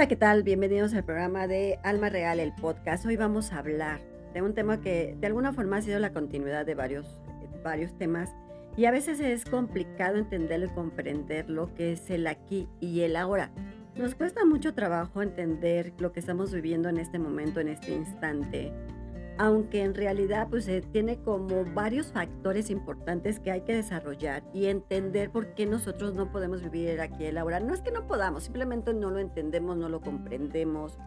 Hola, ¿qué tal? Bienvenidos al programa de Alma Real, el podcast. Hoy vamos a hablar de un tema que de alguna forma ha sido la continuidad de varios, varios temas y a veces es complicado entenderlo y comprender lo que es el aquí y el ahora. Nos cuesta mucho trabajo entender lo que estamos viviendo en este momento, en este instante, aunque en realidad pues eh, tiene como varios factores importantes que hay que desarrollar y entender por qué nosotros no podemos vivir aquí el ahora. No es que no podamos, simplemente no lo entendemos, no lo comprendemos.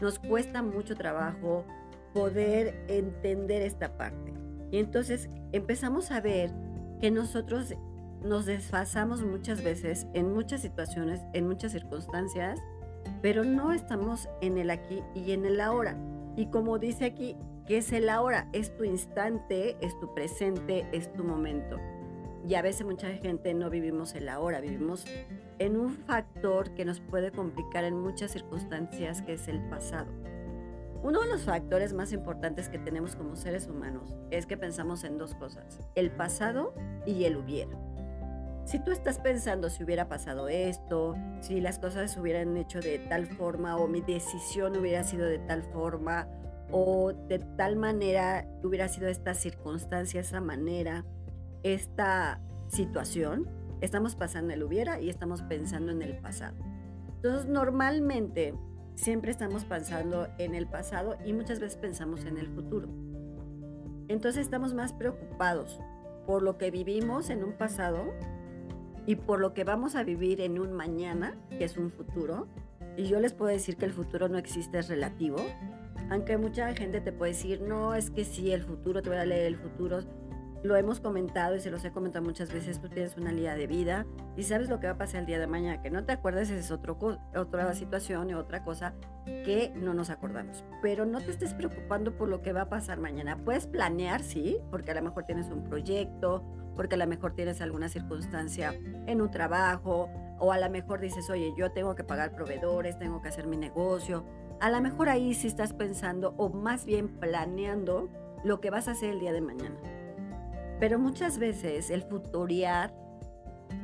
Nos cuesta mucho trabajo poder entender esta parte. Y entonces empezamos a ver que nosotros nos desfasamos muchas veces en muchas situaciones, en muchas circunstancias, pero no estamos en el aquí y en el ahora. Y como dice aquí, ¿Qué es el ahora? Es tu instante, es tu presente, es tu momento. Y a veces mucha gente no vivimos el ahora, vivimos en un factor que nos puede complicar en muchas circunstancias, que es el pasado. Uno de los factores más importantes que tenemos como seres humanos es que pensamos en dos cosas, el pasado y el hubiera. Si tú estás pensando si hubiera pasado esto, si las cosas se hubieran hecho de tal forma o mi decisión hubiera sido de tal forma o de tal manera hubiera sido esta circunstancia, esa manera, esta situación, estamos pasando el hubiera y estamos pensando en el pasado. Entonces, normalmente siempre estamos pensando en el pasado y muchas veces pensamos en el futuro. Entonces estamos más preocupados por lo que vivimos en un pasado y por lo que vamos a vivir en un mañana, que es un futuro. Y yo les puedo decir que el futuro no existe, es relativo. Aunque mucha gente te puede decir, no, es que sí, el futuro, te voy a leer el futuro. Lo hemos comentado y se los he comentado muchas veces, tú tienes una línea de vida y sabes lo que va a pasar el día de mañana. Que no te acuerdes es otro, otra situación y otra cosa que no nos acordamos. Pero no te estés preocupando por lo que va a pasar mañana. Puedes planear, sí, porque a lo mejor tienes un proyecto, porque a lo mejor tienes alguna circunstancia en un trabajo, o a lo mejor dices, oye, yo tengo que pagar proveedores, tengo que hacer mi negocio, a lo mejor ahí sí estás pensando o más bien planeando lo que vas a hacer el día de mañana. Pero muchas veces el futurear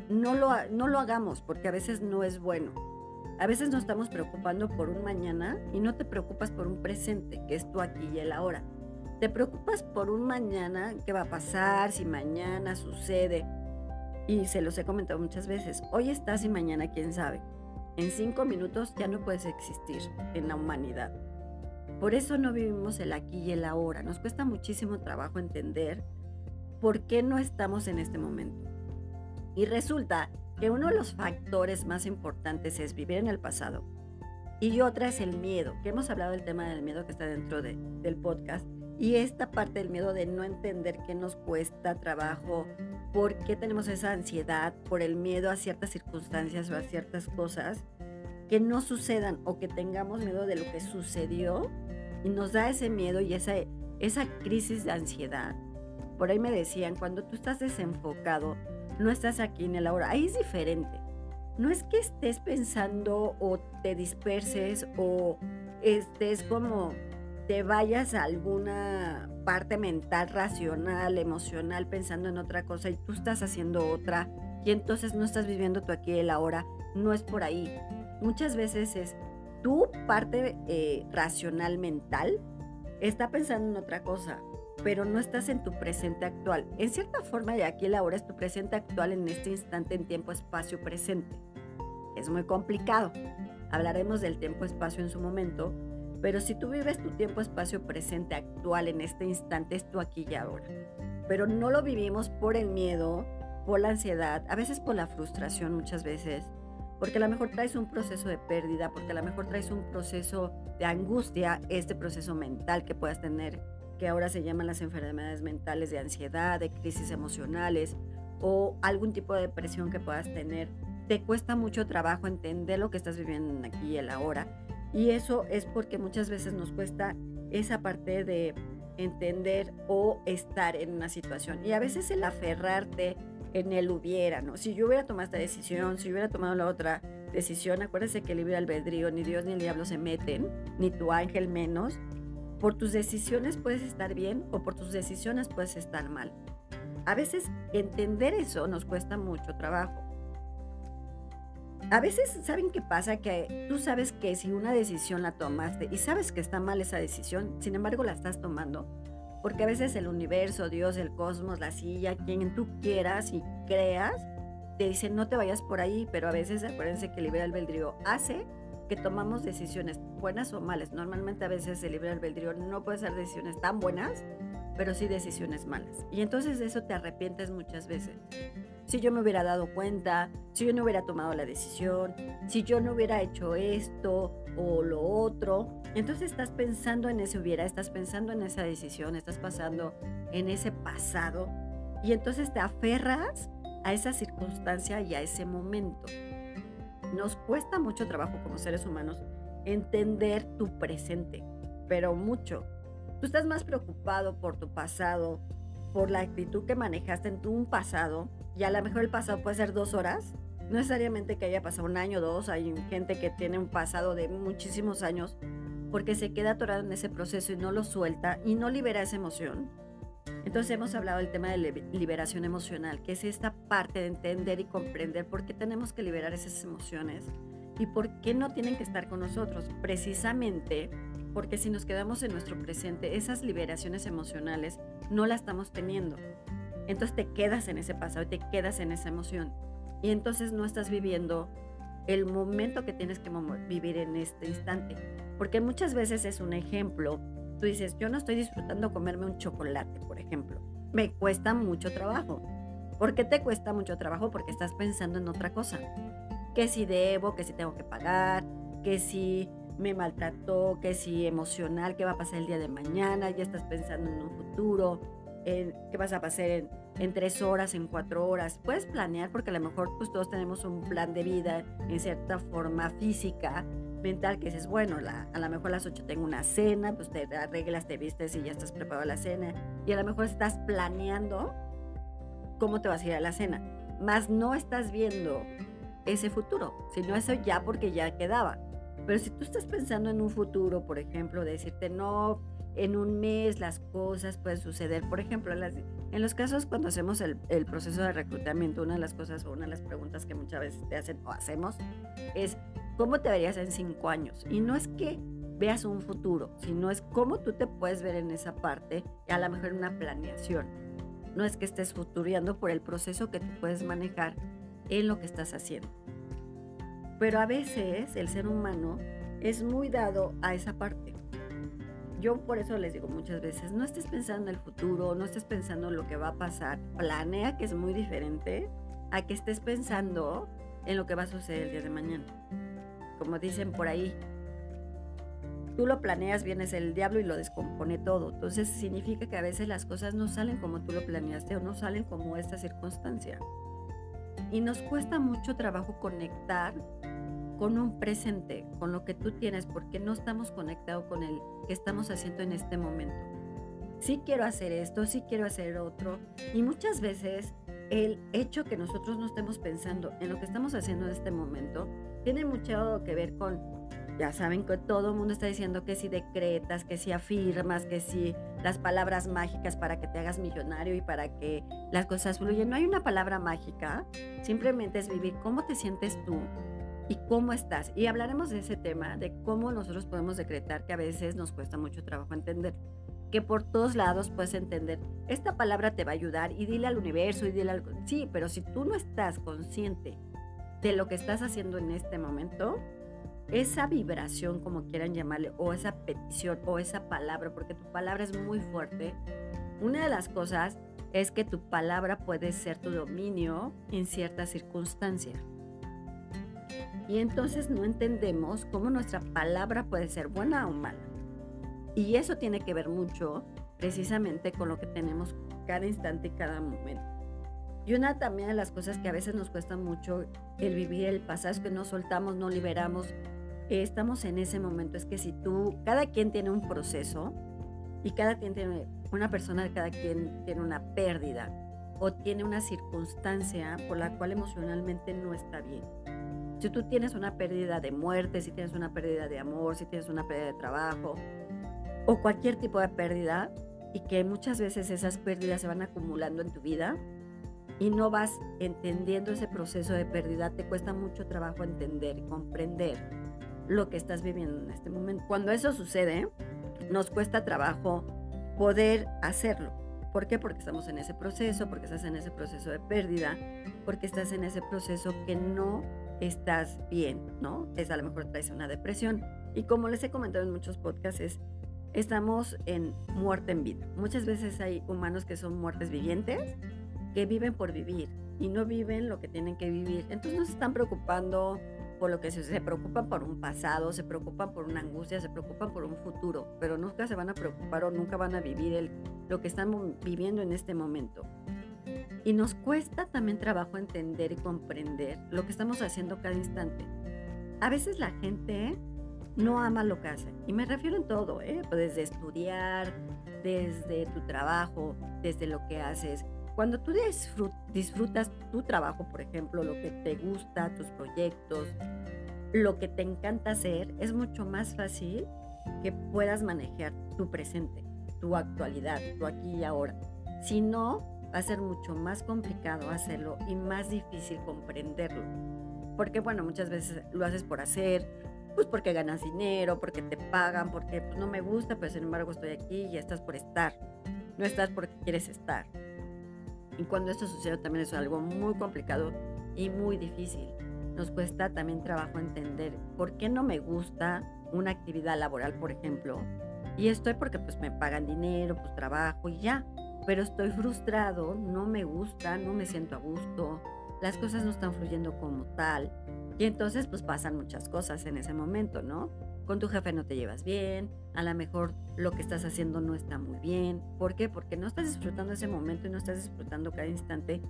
no lo, no lo hagamos porque a veces no es bueno. A veces nos estamos preocupando por un mañana y no te preocupas por un presente, que es tu aquí y el ahora. Te preocupas por un mañana, qué va a pasar, si mañana sucede. Y se los he comentado muchas veces, hoy estás y mañana quién sabe en cinco minutos ya no puedes existir en la humanidad. Por eso no vivimos el aquí y el ahora. Nos cuesta muchísimo trabajo entender por qué no estamos en este momento. Y resulta que uno de los factores más importantes es vivir en el pasado. Y otra es el miedo, que hemos hablado del tema del miedo que está dentro del podcast. Y esta parte del miedo de no entender qué nos cuesta trabajo por qué tenemos esa ansiedad, por el miedo a ciertas circunstancias o a ciertas cosas que no sucedan o que tengamos miedo de lo que sucedió y nos da ese miedo y esa, esa crisis de ansiedad. Por ahí me decían, cuando tú estás desenfocado, no estás aquí en el ahora, ahí es diferente. No es que estés pensando o te disperses o estés como te vayas a alguna parte mental, racional, emocional, pensando en otra cosa y tú estás haciendo otra y entonces no estás viviendo tú aquí el ahora, no es por ahí. Muchas veces es tu parte eh, racional mental está pensando en otra cosa, pero no estás en tu presente actual. En cierta forma, y aquí el ahora es tu presente actual en este instante en tiempo, espacio, presente. Es muy complicado. Hablaremos del tiempo, espacio en su momento, pero si tú vives tu tiempo, espacio presente, actual, en este instante, es tu aquí y ahora. Pero no lo vivimos por el miedo, por la ansiedad, a veces por la frustración muchas veces, porque a lo mejor traes un proceso de pérdida, porque a lo mejor traes un proceso de angustia, este proceso mental que puedas tener, que ahora se llaman las enfermedades mentales de ansiedad, de crisis emocionales o algún tipo de depresión que puedas tener. Te cuesta mucho trabajo entender lo que estás viviendo aquí y el ahora y eso es porque muchas veces nos cuesta esa parte de entender o estar en una situación. Y a veces el aferrarte en el hubiera, ¿no? Si yo hubiera tomado esta decisión, si hubiera tomado la otra decisión, acuérdese que el libre albedrío, ni Dios ni el diablo se meten, ni tu ángel menos. Por tus decisiones puedes estar bien o por tus decisiones puedes estar mal. A veces entender eso nos cuesta mucho trabajo. A veces, ¿saben qué pasa? Que tú sabes que si una decisión la tomaste y sabes que está mal esa decisión, sin embargo la estás tomando, porque a veces el universo, Dios, el cosmos, la silla, quien tú quieras y creas, te dicen no te vayas por ahí, pero a veces acuérdense que el libre albedrío hace que tomamos decisiones buenas o malas. Normalmente a veces el libre albedrío no puede ser decisiones tan buenas, pero sí decisiones malas. Y entonces de eso te arrepientes muchas veces si yo me hubiera dado cuenta, si yo no hubiera tomado la decisión, si yo no hubiera hecho esto o lo otro. Entonces estás pensando en ese hubiera, estás pensando en esa decisión, estás pasando en ese pasado y entonces te aferras a esa circunstancia y a ese momento. Nos cuesta mucho trabajo como seres humanos entender tu presente, pero mucho. Tú estás más preocupado por tu pasado, por la actitud que manejaste en tu pasado y a lo mejor el pasado puede ser dos horas, no necesariamente que haya pasado un año o dos, hay gente que tiene un pasado de muchísimos años porque se queda atorado en ese proceso y no lo suelta y no libera esa emoción. Entonces hemos hablado del tema de liberación emocional, que es esta parte de entender y comprender por qué tenemos que liberar esas emociones y por qué no tienen que estar con nosotros. Precisamente porque si nos quedamos en nuestro presente, esas liberaciones emocionales no las estamos teniendo. Entonces te quedas en ese pasado y te quedas en esa emoción. Y entonces no estás viviendo el momento que tienes que vivir en este instante. Porque muchas veces es un ejemplo. Tú dices, yo no estoy disfrutando comerme un chocolate, por ejemplo. Me cuesta mucho trabajo. ¿Por qué te cuesta mucho trabajo? Porque estás pensando en otra cosa. Que si debo, que si tengo que pagar, que si me maltrató, que si emocional, qué va a pasar el día de mañana, ya estás pensando en un futuro, qué vas a pasar en, tres horas, en cuatro horas. Puedes planear porque a lo mejor pues todos tenemos un plan de vida en cierta forma física, mental, que dices, bueno, a lo mejor a las ocho tengo una cena, pues te arreglas, te vistes y ya estás preparado a la cena. Y a lo mejor estás planeando cómo te vas a ir a la cena, más no estás viendo ese futuro, sino eso ya porque ya quedaba. Pero si tú estás pensando en un futuro, por ejemplo, de decirte, no, en un mes las cosas pueden suceder. Por ejemplo, en los casos cuando hacemos el, proceso de reclutamiento, una de las cosas o una de las preguntas que muchas veces te hacen o hacemos es, ¿cómo te verías en cinco años? Y no es que veas un futuro, sino es cómo tú te puedes ver en esa parte, a lo mejor una planeación. No es que estés futureando por el proceso que tú puedes manejar en lo que estás haciendo. Pero a veces el ser humano es muy dado a esa parte yo por eso les digo muchas veces, no estés pensando en el futuro, no estés pensando en lo que va a pasar, planea que es muy diferente a que estés pensando en lo que va a suceder el día de mañana. Como dicen por ahí, tú lo planeas, vienes el diablo y lo descompone todo. Entonces significa que a veces las cosas no salen como tú lo planeaste o no salen como esta circunstancia. Y nos cuesta mucho trabajo conectar con un presente, con lo que tú tienes, porque no estamos conectados con el que estamos haciendo en este momento. Sí quiero hacer esto, sí quiero hacer otro. Y muchas veces el hecho que nosotros no estemos pensando en lo que estamos haciendo en este momento tiene mucho que ver con, ya saben que todo el mundo está diciendo que si decretas, que si afirmas, que si las palabras mágicas para que te hagas millonario y para que las cosas fluyan. No hay una palabra mágica, simplemente es vivir cómo te sientes tú y cómo estás. Y hablaremos de ese tema, de cómo nosotros podemos decretar que a veces nos cuesta mucho trabajo entender. Que por todos lados puedes entender, esta palabra te va a ayudar y dile al universo y dile algo. Sí, pero si tú no estás consciente de lo que estás haciendo en este momento, esa vibración, como quieran llamarle, o esa petición, o esa palabra, porque tu palabra es muy fuerte, una de las cosas es que tu palabra puede ser tu dominio en cierta circunstancia. Y entonces no entendemos cómo nuestra palabra puede ser buena o mala. Y eso tiene que ver mucho precisamente con lo que tenemos cada instante y cada momento. Y una también de las cosas que a veces nos cuesta mucho el vivir el pasado es que no soltamos, no liberamos. estamos en ese momento. Es que si tú, cada quien tiene un proceso y cada quien tiene, una persona, cada quien tiene una pérdida o tiene una circunstancia por la cual emocionalmente no está bien. Si tú tienes una pérdida de muerte, si tienes una pérdida de amor, si tienes una pérdida de trabajo o cualquier tipo de pérdida y que muchas veces esas pérdidas se van acumulando en tu vida, y no vas entendiendo ese proceso de pérdida, te cuesta mucho trabajo entender comprender lo que estás viviendo en este momento. Cuando eso sucede, nos cuesta trabajo poder hacerlo. ¿Por qué? Porque estamos en ese proceso, porque estás en ese proceso de pérdida, porque estás en ese proceso que no estás bien, ¿no? Es a lo mejor traes una depresión. Y como les he comentado en muchos podcasts, estamos en muerte en vida. Muchas veces hay humanos que son muertes vivientes, que viven por vivir y no viven lo que tienen que vivir. Entonces no se están preocupando por lo que se, se, preocupan por un pasado, se preocupan por una angustia, se preocupan por un futuro, pero nunca se van a preocupar o nunca van a vivir lo que están viviendo en este momento. Y nos cuesta también trabajo entender y comprender lo que estamos haciendo cada instante. A veces la gente no ama lo que hace. Y me refiero en todo, ¿eh? desde estudiar, desde tu trabajo, desde lo que haces. Cuando tú disfrutas tu trabajo, por ejemplo, lo que te gusta, tus proyectos, lo que te encanta hacer, es mucho más fácil que puedas manejar tu presente, tu actualidad, tu aquí y ahora. Si no, va a ser mucho más complicado hacerlo y más difícil comprenderlo. Porque bueno, muchas veces lo haces por hacer, pues porque ganas dinero, porque te pagan, porque pues, no me gusta, pero sin embargo estoy aquí y estás por estar. No estás porque quieres estar. Y cuando esto sucede también es algo muy complicado y muy difícil. Nos cuesta también trabajo entender por qué no me gusta una actividad laboral, por ejemplo. Y estoy porque pues me pagan dinero, pues trabajo y ya. Pero estoy frustrado, no me gusta, no me siento a gusto, las cosas no están fluyendo como tal. Y entonces pues pasan muchas cosas en ese momento, ¿no? Con tu jefe no te llevas bien, a lo mejor lo que estás haciendo no está muy bien. ¿Por qué? Porque no estás disfrutando ese momento y no estás disfrutando cada instante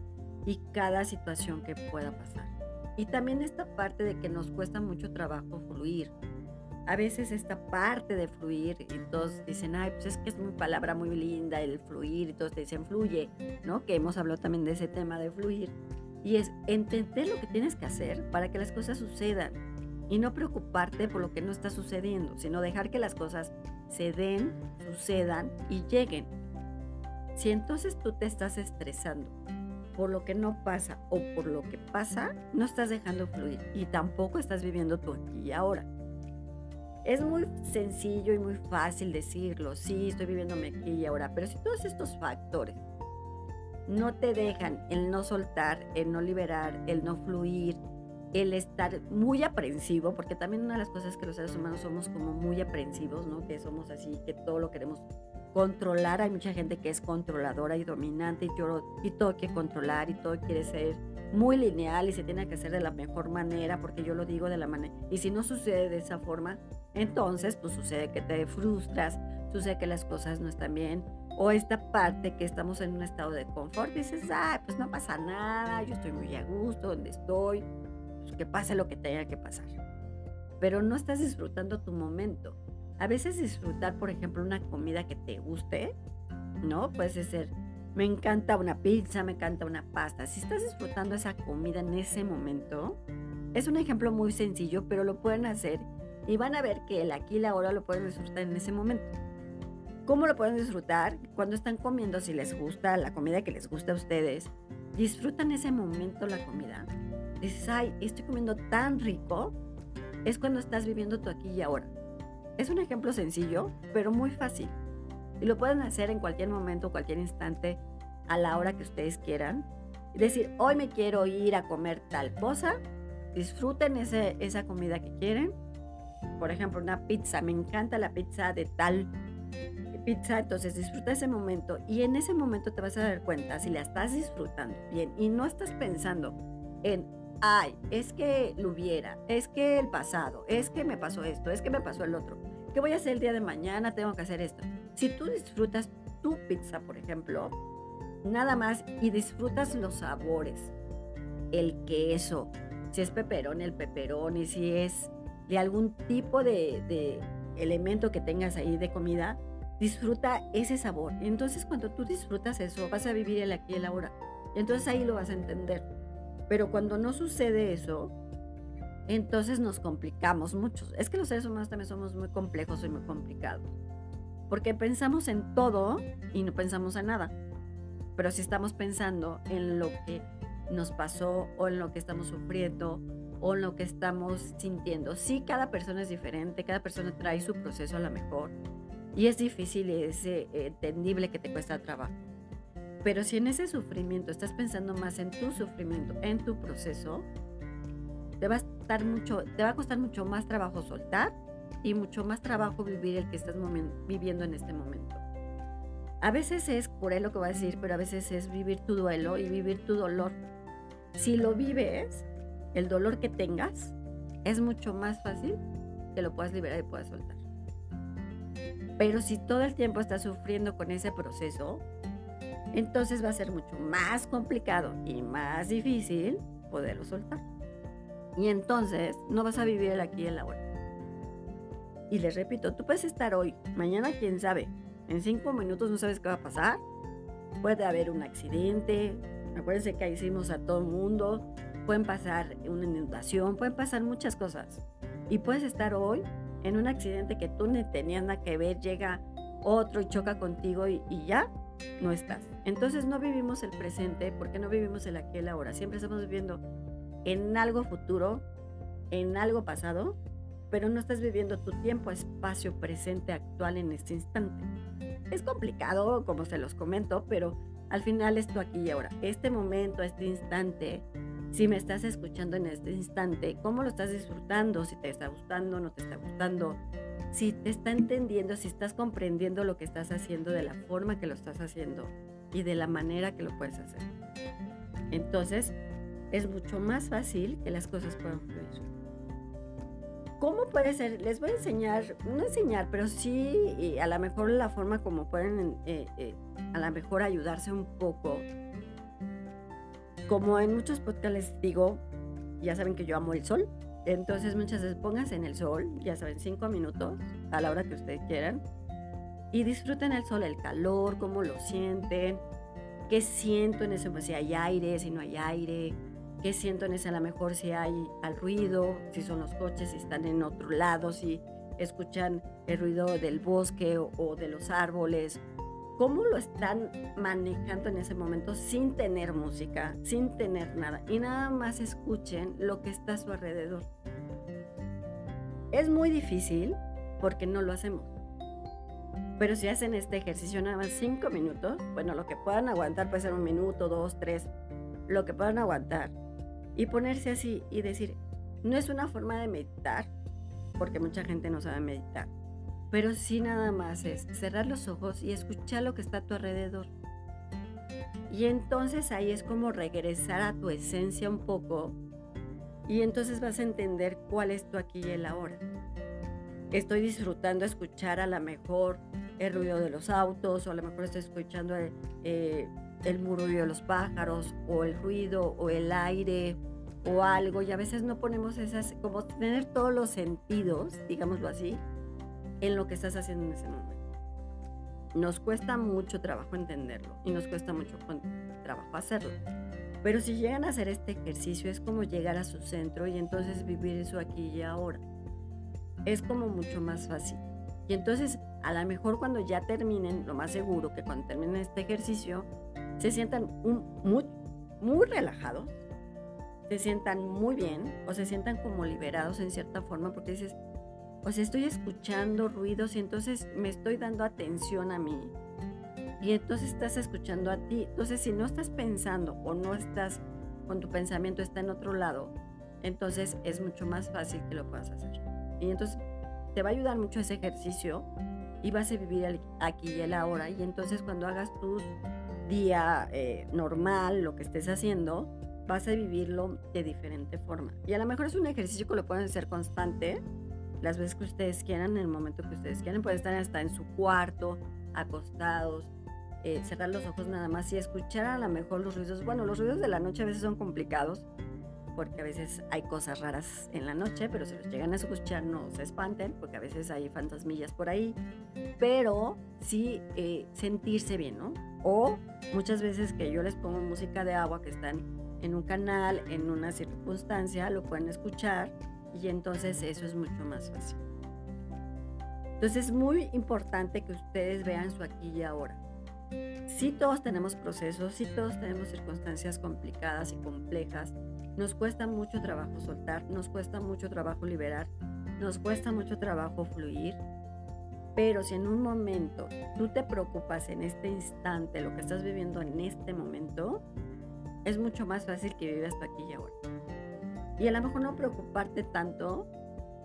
y cada situación que pueda pasar. Y también esta parte de que nos cuesta mucho trabajo fluir. A veces esta parte de fluir y todos dicen, ay, pues es que es una palabra muy linda el fluir y todos te dicen fluye, ¿no? Que hemos hablado también de ese tema de fluir. Y es entender lo que tienes que hacer para que las cosas sucedan y no preocuparte por lo que no está sucediendo, sino dejar que las cosas se den, sucedan y lleguen. Si entonces tú te estás estresando por lo que no pasa o por lo que pasa, no estás dejando fluir y tampoco estás viviendo tu aquí y ahora. Es muy sencillo y muy fácil decirlo, sí, estoy viviendo mi aquí y ahora, pero si todos estos factores no te dejan el no soltar, el no liberar, el no fluir, el estar muy aprensivo, porque también una de las cosas que los seres humanos somos como muy aprensivos, ¿no? Que somos así, que todo lo queremos controlar. Hay mucha gente que es controladora y dominante y, y todo quiere controlar y todo quiere ser muy lineal y se tiene que hacer de la mejor manera, porque yo lo digo de la manera. Y si no sucede de esa forma, entonces pues sucede que te frustras, sucede que las cosas no están bien o esta parte que estamos en un estado de confort, dices, ah, pues no pasa nada, yo estoy muy a gusto donde estoy, pues que pase lo que tenga que pasar. Pero no estás disfrutando tu momento. A veces disfrutar, por ejemplo, una comida que te guste, ¿no? Puede ser, me encanta una pizza, me encanta una pasta. Si estás disfrutando esa comida en ese momento, es un ejemplo muy sencillo, pero lo pueden hacer y van a ver que el aquí y la ahora lo pueden disfrutar en ese momento. ¿Cómo lo pueden disfrutar? Cuando están comiendo, si les gusta la comida que les gusta a ustedes, disfrutan ese momento la comida. Dices, ay, estoy comiendo tan rico. Es cuando estás viviendo tu aquí y ahora. Es un ejemplo sencillo, pero muy fácil. Y lo pueden hacer en cualquier momento, cualquier instante, a la hora que ustedes quieran. Decir, hoy me quiero ir a comer tal cosa. Disfruten ese, esa comida que quieren. Por ejemplo, una pizza. Me encanta la pizza de tal pizza, entonces disfruta ese momento y en ese momento te vas a dar cuenta si la estás disfrutando bien y no estás pensando en, ay, es que lo hubiera, es que el pasado, es que me pasó esto, es que me pasó el otro, ¿qué voy a hacer el día de mañana? Tengo que hacer esto. Si tú disfrutas tu pizza, por ejemplo, nada más y disfrutas los sabores, el queso, si es peperón, el peperón y si es de algún tipo de, de elemento que tengas ahí de comida, disfruta ese sabor. Entonces cuando tú disfrutas eso, vas a vivir el aquí y el ahora. Entonces ahí lo vas a entender. Pero cuando no sucede eso, entonces nos complicamos mucho. Es que los seres humanos también somos muy complejos y muy complicados. Porque pensamos en todo y no pensamos en nada. pero si estamos pensando en lo que nos pasó o en lo que estamos sufriendo o en lo que estamos sintiendo. Sí, cada persona es diferente, cada persona trae su proceso a la mejor y es difícil y es eh, entendible que te cuesta trabajo. Pero si en ese sufrimiento estás pensando más en tu sufrimiento, en tu proceso, te va a estar mucho, te va a costar mucho más trabajo soltar y mucho más trabajo vivir el que estás viviendo en este momento. A veces es él lo que voy a decir, pero a veces es vivir tu duelo y vivir tu dolor. Si lo vives, el dolor que tengas, es mucho más fácil que lo puedas liberar y puedas soltar. Pero si todo el tiempo estás sufriendo con ese proceso, entonces va a ser mucho más complicado y más difícil poderlo soltar. Y entonces no vas a vivir el aquí y el ahora. Y les repito, tú puedes estar hoy, mañana quién sabe, en cinco minutos no sabes qué va a pasar. Puede haber un accidente, acuérdense que hicimos a todo el mundo, pueden pasar una inundación, pueden pasar muchas cosas. Y puedes estar hoy en un accidente que tú ni tenías nada que ver, llega otro y choca contigo y, ya no estás. Entonces no vivimos el presente porque no vivimos el aquí y el ahora. Siempre estamos viviendo en algo futuro, en algo pasado, pero no estás viviendo tu tiempo, espacio presente actual en este instante. Es complicado, como se los comento, pero al final es tú aquí y ahora. Este momento, este instante, si me estás escuchando en este instante, ¿cómo lo estás disfrutando? Si te está gustando, no te está gustando, si te está entendiendo, si estás comprendiendo lo que estás haciendo de la forma que lo estás haciendo y de la manera que lo puedes hacer. Entonces, es mucho más fácil que las cosas puedan fluir. ¿Cómo puede ser? Les voy a enseñar, no enseñar, pero sí a lo mejor la forma como pueden eh, eh, a lo mejor ayudarse un poco. Como en muchos podcasts digo, ya saben que yo amo el sol, entonces muchas veces pónganse en el sol, ya saben, cinco minutos a la hora que ustedes quieran y disfruten el sol, el calor, cómo lo sienten, qué siento en ese si hay aire, si no hay aire, qué siento en ese a lo mejor si hay al ruido, si son los coches, si están en otro lado, si escuchan el ruido del bosque o, de los árboles, cómo lo están manejando en ese momento sin tener música, sin tener nada y nada más escuchen lo que está a su alrededor. Es muy difícil porque no lo hacemos. Pero si hacen este ejercicio nada más cinco minutos, bueno, lo que puedan aguantar puede ser un minuto, dos, tres, lo que puedan aguantar y ponerse así y decir, no es una forma de meditar, porque mucha gente no sabe meditar, pero sí nada más es cerrar los ojos y escuchar lo que está a tu alrededor. Y entonces ahí es como regresar a tu esencia un poco y entonces vas a entender cuál es tu aquí y el ahora. Estoy disfrutando escuchar a lo mejor el ruido de los autos o a lo mejor estoy escuchando el, eh, el murmullo de los pájaros o el ruido o el aire o algo y a veces no ponemos esas, como tener todos los sentidos, digámoslo así, en lo que estás haciendo en ese momento. Nos cuesta mucho trabajo entenderlo y nos cuesta mucho trabajo hacerlo. Pero si llegan a hacer este ejercicio es como llegar a su centro y entonces vivir eso aquí y ahora. Es como mucho más fácil. Y entonces a lo mejor cuando ya terminen, lo más seguro que cuando terminen este ejercicio, se sientan muy, muy relajados, se sientan muy bien o se sientan como liberados en cierta forma porque dices, pues estoy escuchando ruidos y entonces me estoy dando atención a mí. Y entonces estás escuchando a ti. Entonces si no estás pensando o no estás con tu pensamiento está en otro lado, entonces es mucho más fácil que lo puedas hacer. Y entonces te va a ayudar mucho ese ejercicio y vas a vivir aquí y el ahora. Y entonces cuando hagas tus día eh, normal, lo que estés haciendo, vas a vivirlo de diferente forma. Y a lo mejor es un ejercicio que lo pueden hacer constante, las veces que ustedes quieran, en el momento que ustedes quieran. Pueden estar hasta en su cuarto, acostados, eh, cerrar los ojos nada más y escuchar a lo mejor los ruidos. Bueno, los ruidos de la noche a veces son complicados porque a veces hay cosas raras en la noche, pero si los llegan a escuchar no se espanten, porque a veces hay fantasmillas por ahí, pero sí eh, sentirse bien, ¿no? O muchas veces que yo les pongo música de agua que están en un canal, en una circunstancia, lo pueden escuchar y entonces eso es mucho más fácil. Entonces es muy importante que ustedes vean su aquí y ahora. sí todos tenemos procesos, sí todos tenemos circunstancias complicadas y complejas. Nos cuesta mucho trabajo soltar, nos cuesta mucho trabajo liberar, nos cuesta mucho trabajo fluir. Pero si en un momento tú te preocupas en este instante, lo que estás viviendo en este momento, es mucho más fácil que vivas tú aquí y ahora. Y a lo mejor no preocuparte tanto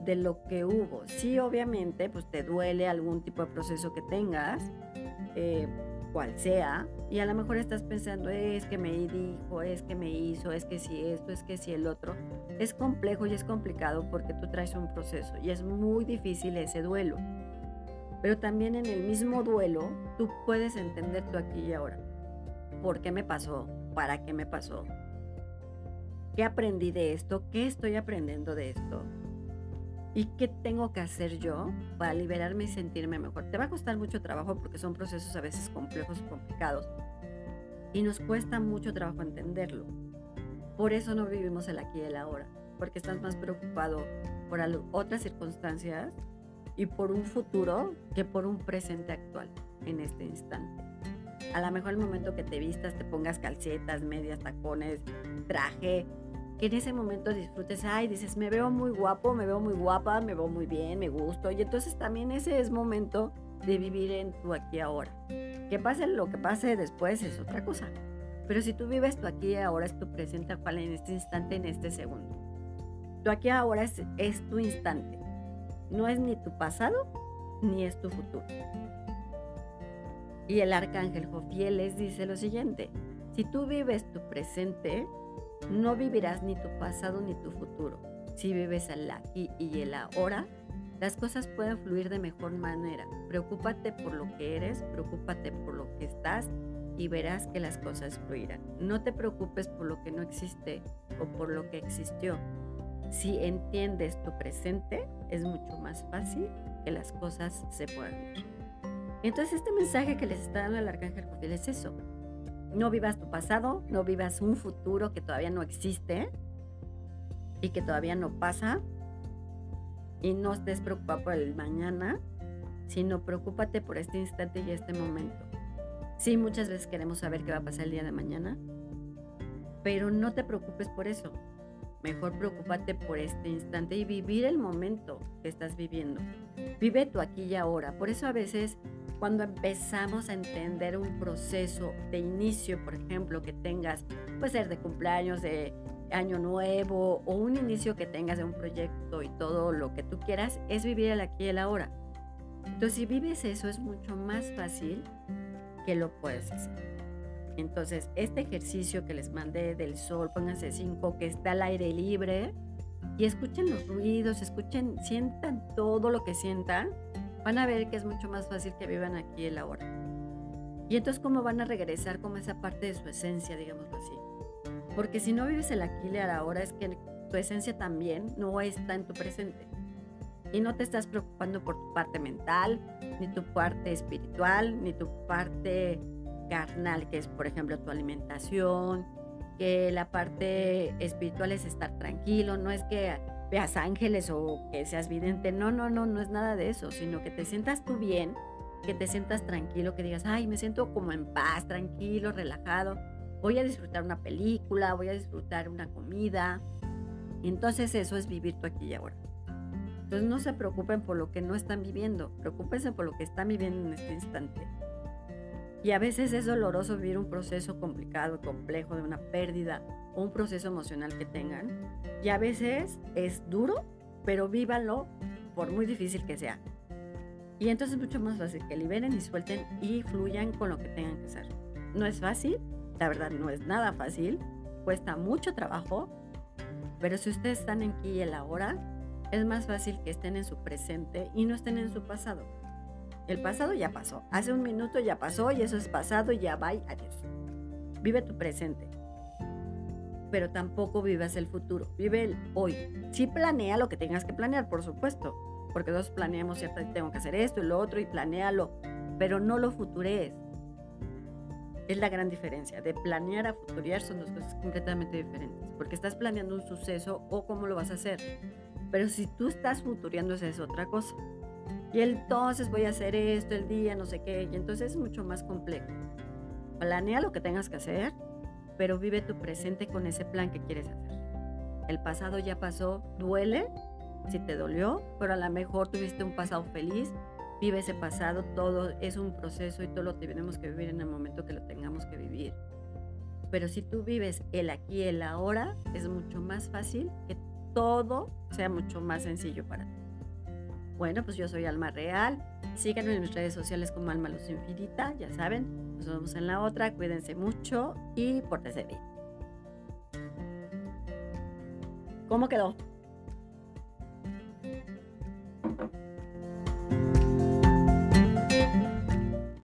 de lo que hubo. Sí, obviamente, pues te duele algún tipo de proceso que tengas, eh, cual sea, y a lo mejor estás pensando, es que me dijo, es que me hizo, es que si esto, es que si el otro. Es complejo y es complicado porque tú traes un proceso y es muy difícil ese duelo. Pero también en el mismo duelo, tú puedes entender tú aquí y ahora. ¿Por qué me pasó? ¿Para qué me pasó? ¿Qué aprendí de esto? ¿Qué estoy aprendiendo de esto? ¿Y qué tengo que hacer yo para liberarme y sentirme mejor? Te va a costar mucho trabajo porque son procesos a veces complejos complicados. Y nos cuesta mucho trabajo entenderlo. Por eso no vivimos el aquí y el ahora. Porque estás más preocupado por otras circunstancias y por un futuro que por un presente actual en este instante. A lo mejor el momento que te vistas, te pongas calcetas, medias, tacones, traje, que en ese momento disfrutes, ay, dices, me veo muy guapo, me veo muy guapa, me veo muy bien, me gusto. Y entonces también ese es momento de vivir en tu aquí ahora. Que pase lo que pase después es otra cosa. Pero si tú vives tu aquí ahora es tu presente actual en este instante, en este segundo. Tu aquí ahora es, es tu instante. No es ni tu pasado ni es tu futuro. Y el arcángel Jofiel les dice lo siguiente, si tú vives tu presente, no vivirás ni tu pasado ni tu futuro. Si vives el aquí y el ahora, las cosas pueden fluir de mejor manera. Preocúpate por lo que eres, preocúpate por lo que estás y verás que las cosas fluirán. No te preocupes por lo que no existe o por lo que existió. Si entiendes tu presente, es mucho más fácil que las cosas se puedan. Entonces este mensaje que les está dando el arcángel Jofiel es eso. No vivas tu pasado, no vivas un futuro que todavía no existe y que todavía no pasa. Y no estés preocupado por el mañana, sino preocúpate por este instante y este momento. Sí, muchas veces queremos saber qué va a pasar el día de mañana, pero no te preocupes por eso. Mejor preocúpate por este instante y vivir el momento que estás viviendo. Vive tu aquí y ahora. Por eso a veces cuando empezamos a entender un proceso de inicio, por ejemplo, que tengas, puede ser de cumpleaños, de año nuevo o un inicio que tengas de un proyecto y todo lo que tú quieras, es vivir el aquí y el ahora. Entonces, si vives eso, es mucho más fácil que lo puedes hacer. Entonces, este ejercicio que les mandé del sol, pónganse cinco, que está al aire libre, y escuchen los ruidos, escuchen, sientan todo lo que sientan van a ver que es mucho más fácil que vivan aquí el ahora. Y entonces cómo van a regresar como esa parte de su esencia, digámoslo así. Porque si no vives el aquí y el ahora es que tu esencia también no está en tu presente. Y no te estás preocupando por tu parte mental, ni tu parte espiritual, ni tu parte carnal, que es por ejemplo tu alimentación, que la parte espiritual es estar tranquilo, no es que veas ángeles o que seas vidente. No, no, no, no es nada de eso, sino que te sientas tú bien, que te sientas tranquilo, que digas, ay, me siento como en paz, tranquilo, relajado. Voy a disfrutar una película, voy a disfrutar una comida. Entonces eso es vivir tú aquí y ahora. Entonces no se preocupen por lo que no están viviendo, preocúpense por lo que están viviendo en este instante. Y a veces es doloroso vivir un proceso complicado, complejo, de una pérdida un proceso emocional que tengan. Y a veces es duro, pero vívanlo por muy difícil que sea. Y entonces es mucho más fácil que liberen y suelten y fluyan con lo que tengan que hacer. No es fácil, la verdad no es nada fácil, cuesta mucho trabajo, pero si ustedes están aquí y el ahora, es más fácil que estén en su presente y no estén en su pasado. El pasado ya pasó. Hace un minuto ya pasó y eso es pasado y ya va. Adiós. Vive tu presente. Pero tampoco vivas el futuro. Vive el hoy. Sí planea lo que tengas que planear, por supuesto. Porque todos planeamos, ¿cierto? Tengo que hacer esto y lo otro y planealo. Pero no lo futurees. Es la gran diferencia. De planear a futurear son dos cosas completamente diferentes. Porque estás planeando un suceso o cómo lo vas a hacer. Pero si tú estás futureando, esa es otra cosa. Y entonces voy a hacer esto el día, no sé qué. Y entonces es mucho más complejo. planea lo que tengas que hacer, pero vive tu presente con ese plan que quieres hacer. El pasado ya pasó, duele, si te dolió, pero a lo mejor tuviste un pasado feliz, vive ese pasado, todo es un proceso y todo lo tenemos que vivir en el momento que lo tengamos que vivir. Pero si tú vives el aquí el ahora, es mucho más fácil que todo sea mucho más sencillo para ti. Bueno, pues yo soy Alma Real. Síganme en mis redes sociales como Alma Luz Infinita, ya saben. Nos vemos en la otra. Cuídense mucho y pórtense bien. ¿Cómo quedó?